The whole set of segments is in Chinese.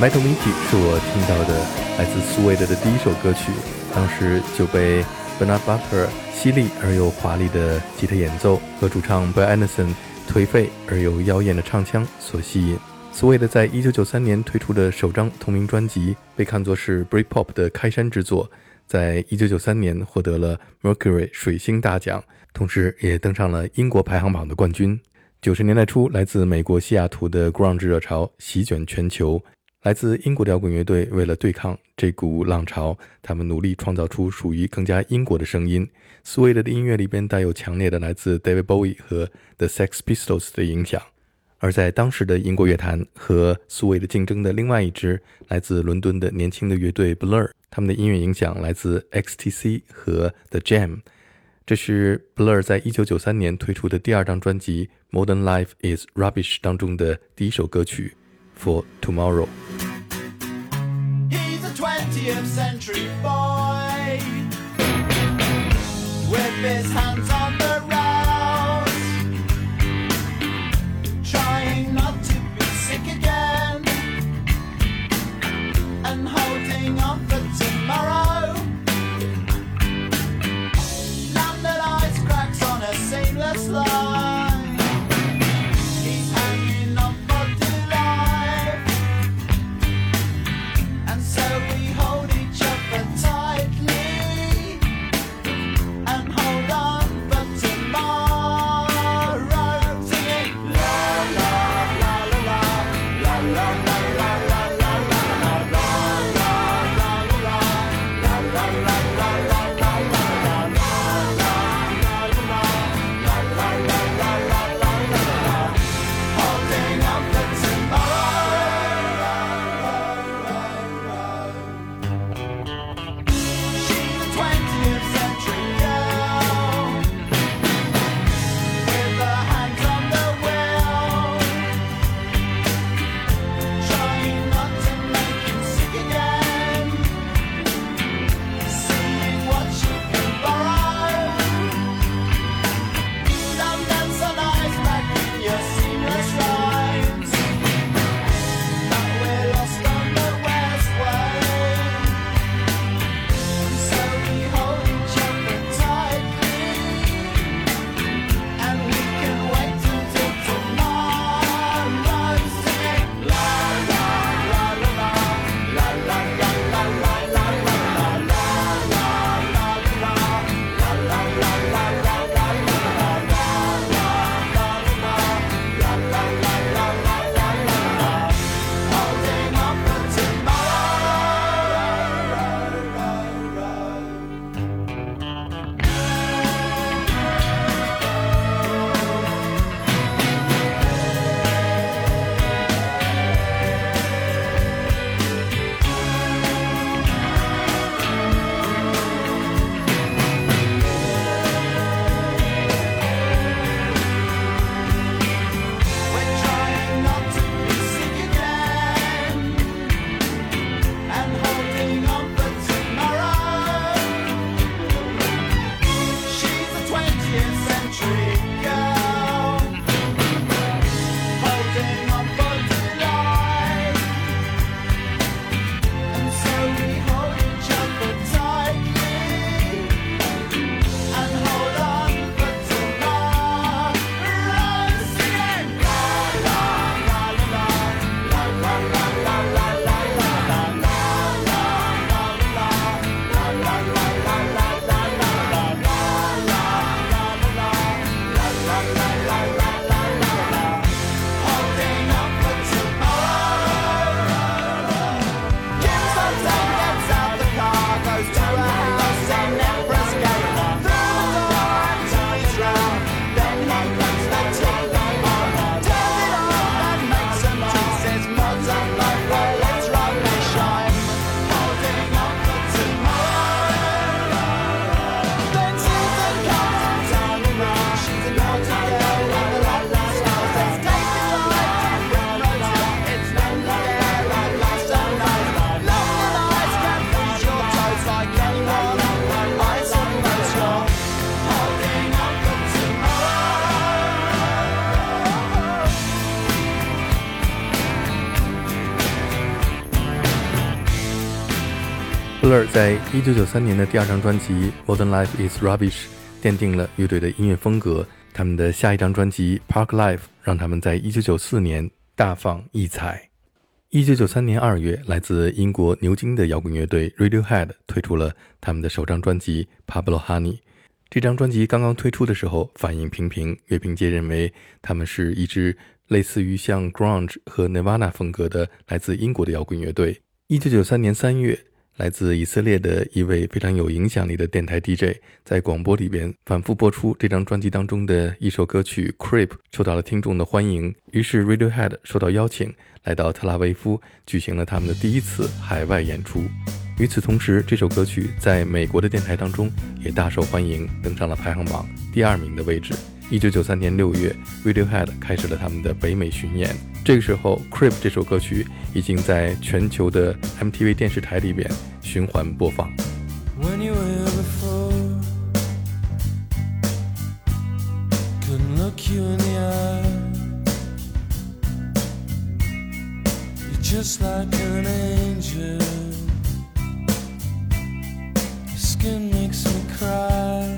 Metal m i t y 是我听到的来自苏维德的第一首歌曲，当时就被 Bernard Butler 犀利而又华丽的吉他演奏和主唱 Bill Anderson 颓废而又妖艳的唱腔所吸引。苏维德在一九九三年推出的首张同名专辑被看作是 Britpop 的开山之作，在一九九三年获得了 Mercury 水星大奖，同时也登上了英国排行榜的冠军。九十年代初，来自美国西雅图的 Grunge 热潮席卷全球。来自英国摇滚乐队为了对抗这股浪潮，他们努力创造出属于更加英国的声音。苏维德的音乐里边带有强烈的来自 David Bowie 和 The Sex Pistols 的影响。而在当时的英国乐坛和苏维德竞争的另外一支来自伦敦的年轻的乐队 Blur，他们的音乐影响来自 XTC 和 The Jam。这是 Blur 在一九九三年推出的第二张专辑《Modern Life Is Rubbish》当中的第一首歌曲。For tomorrow. He's a 20th century boy with his hands on the rails, trying not to be sick again and holding on for tomorrow. Landed ice cracks on a seamless line. 在一九九三年的第二张专辑《Modern Life Is Rubbish》奠定了乐队的音乐风格。他们的下一张专辑《Park Life》让他们在一九九四年大放异彩。一九九三年二月，来自英国牛津的摇滚乐队 Radiohead 推出了他们的首张专辑《Pablo Honey》。这张专辑刚刚推出的时候，反应平平，乐评界认为他们是一支类似于像 Grunge 和 Nirvana 风格的来自英国的摇滚乐队。一九九三年三月，来自以色列的一位非常有影响力的电台 DJ 在广播里边反复播出这张专辑当中的一首歌曲《Creep》，受到了听众的欢迎。于是 Radiohead 受到邀请，来到特拉维夫举行了他们的第一次海外演出。与此同时，这首歌曲在美国的电台当中也大受欢迎，登上了排行榜第二名的位置。一九九三年六月，Radiohead 开始了他们的北美巡演。这个时候，《Creep》这首歌曲已经在全球的 MTV 电视台里边循环播放。when you were before. Couldn't look you in the eye. You're just like an angel. Skin makes me cry.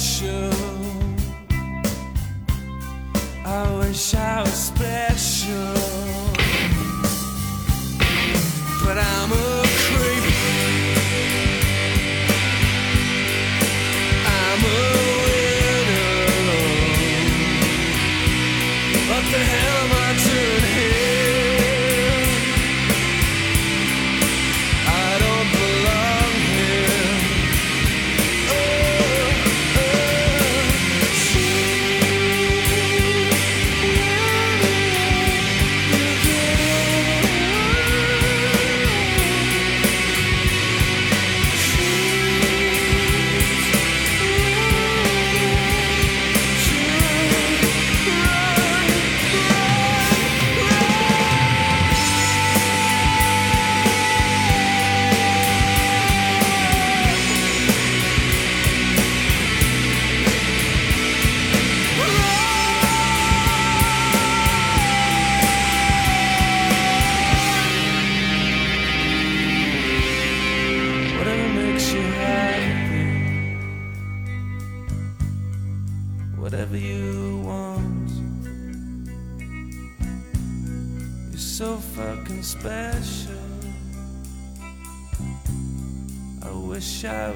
Special. I wish I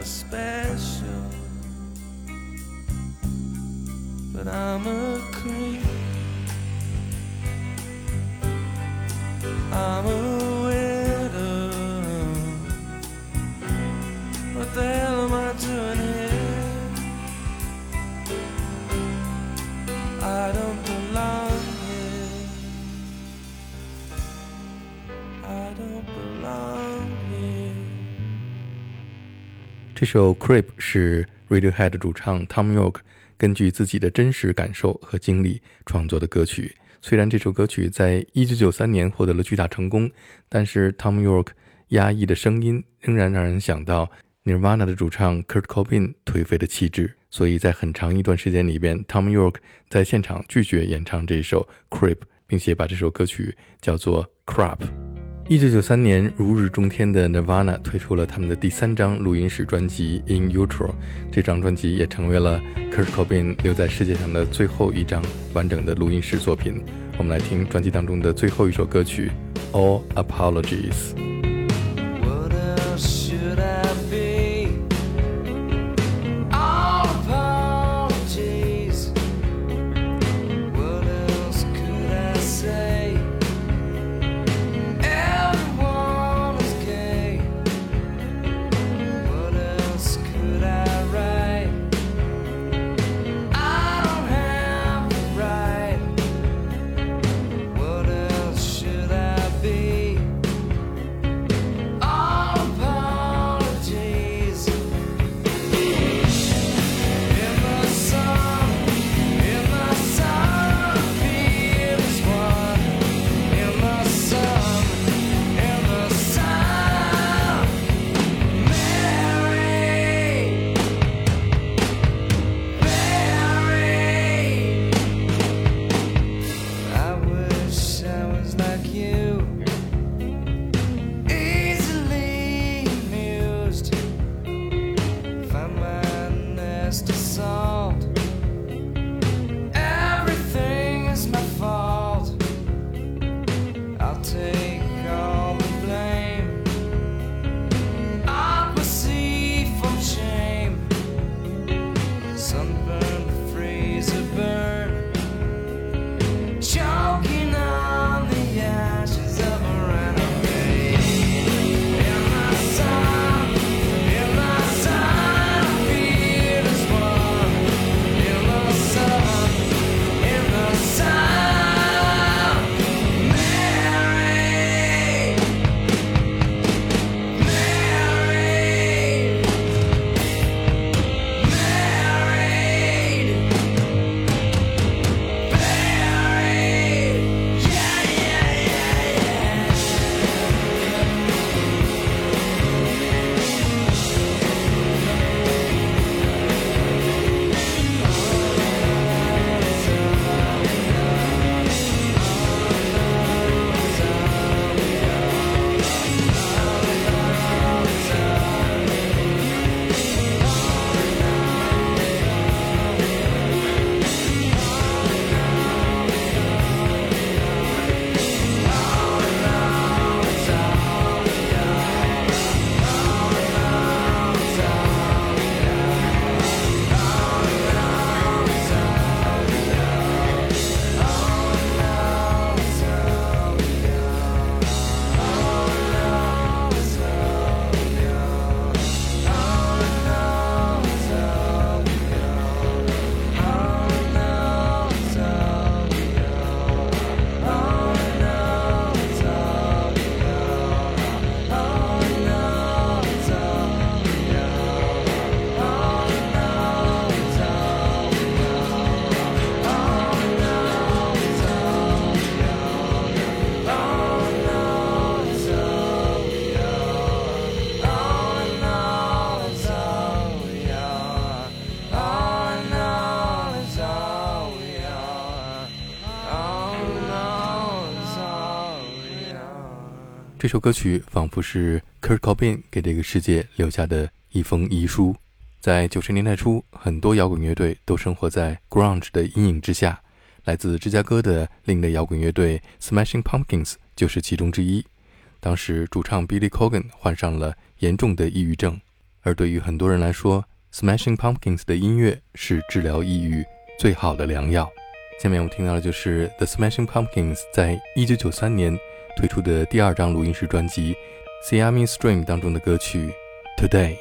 special, but I'm a creep. I'm a widow. What the 这首《Creep》是 Radiohead 主唱 Tom York 根据自己的真实感受和经历创作的歌曲。虽然这首歌曲在1993年获得了巨大成功，但是 Tom York 压抑的声音仍然让人想到 Nirvana 的主唱 Kurt Cobain 颓废的气质。所以在很长一段时间里边，Tom York 在现场拒绝演唱这首《Creep》，并且把这首歌曲叫做《Crap》。一九九三年，如日中天的 Nirvana 推出了他们的第三张录音室专辑《In Utero》，这张专辑也成为了 Kurt Cobain 留在世界上的最后一张完整的录音室作品。我们来听专辑当中的最后一首歌曲《All Apologies》。这首歌曲仿佛是 Kurt Cobain 给这个世界留下的一封遗书。在九十年代初，很多摇滚乐队都生活在 grunge 的阴影之下。来自芝加哥的另类摇滚乐队 Smashing Pumpkins 就是其中之一。当时主唱 Billy Corgan 患上了严重的抑郁症，而对于很多人来说，Smashing Pumpkins 的音乐是治疗抑郁最好的良药。下面我们听到的就是 The Smashing Pumpkins 在一九九三年推出的第二张录音室专辑《Siamese Stream》当中的歌曲《Today》。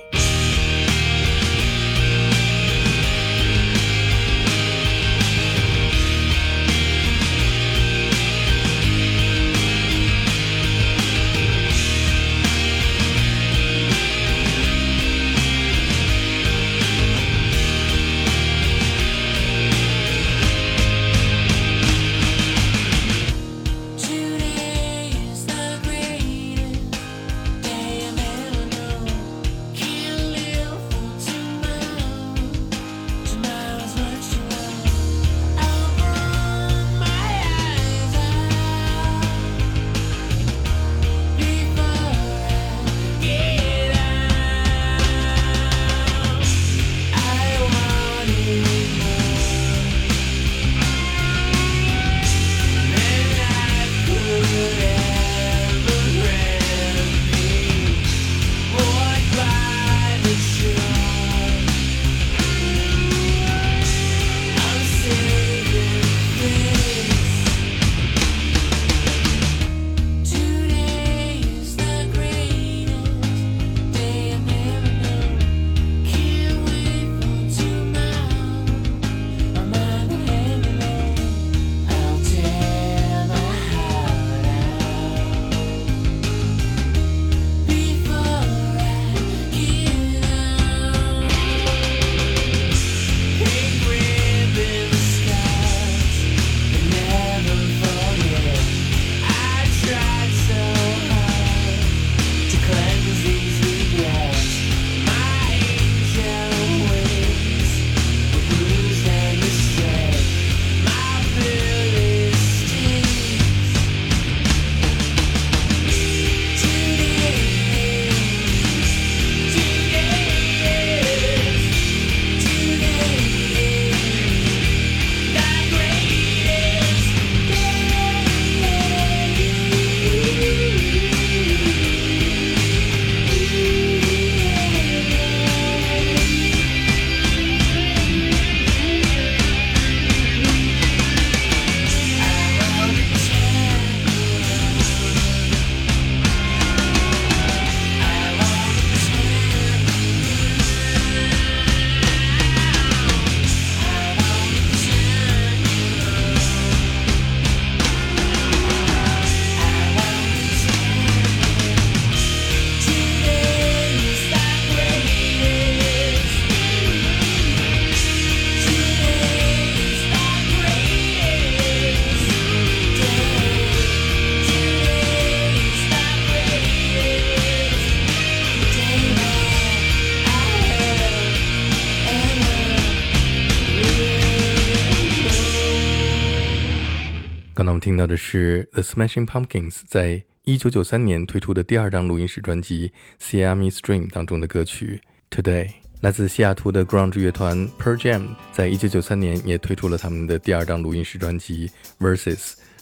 听到的是 The Smashing Pumpkins 在一九九三年推出的第二张录音室专辑《Siamese Dream》当中的歌曲《Today》。来自西雅图的 Grounds 乐团 Per Jam 在一九九三年也推出了他们的第二张录音室专辑《Verses》，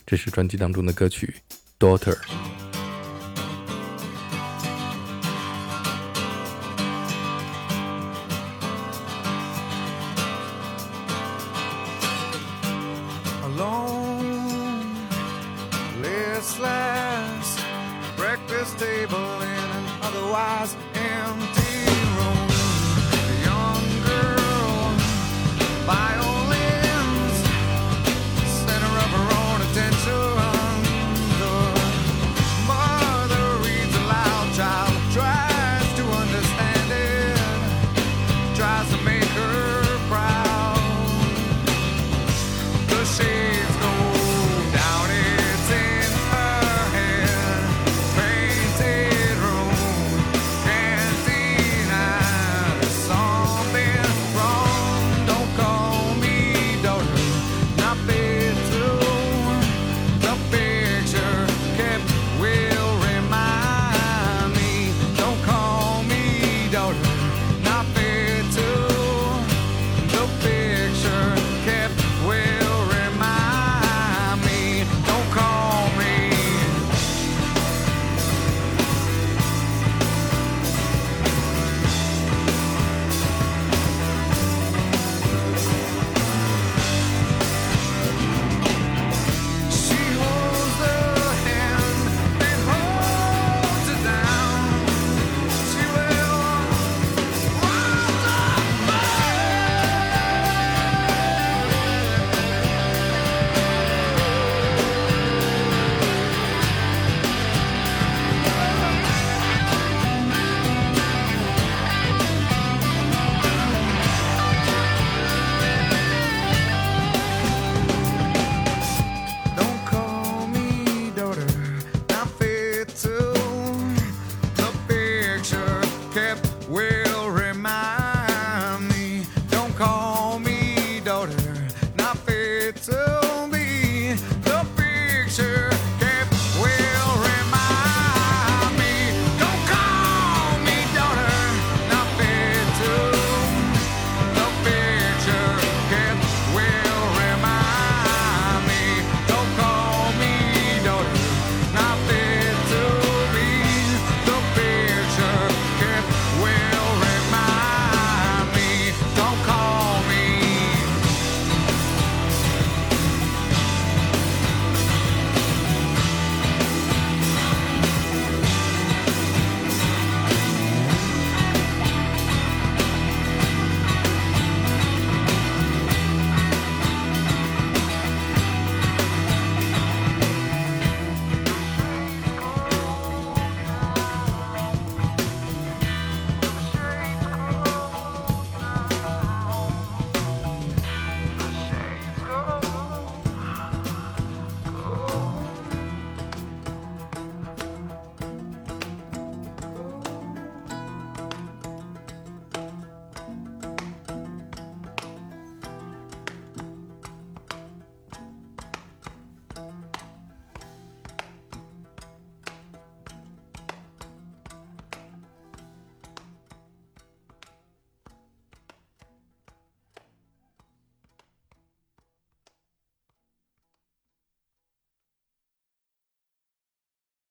这是专辑当中的歌曲《Daughter》。picture.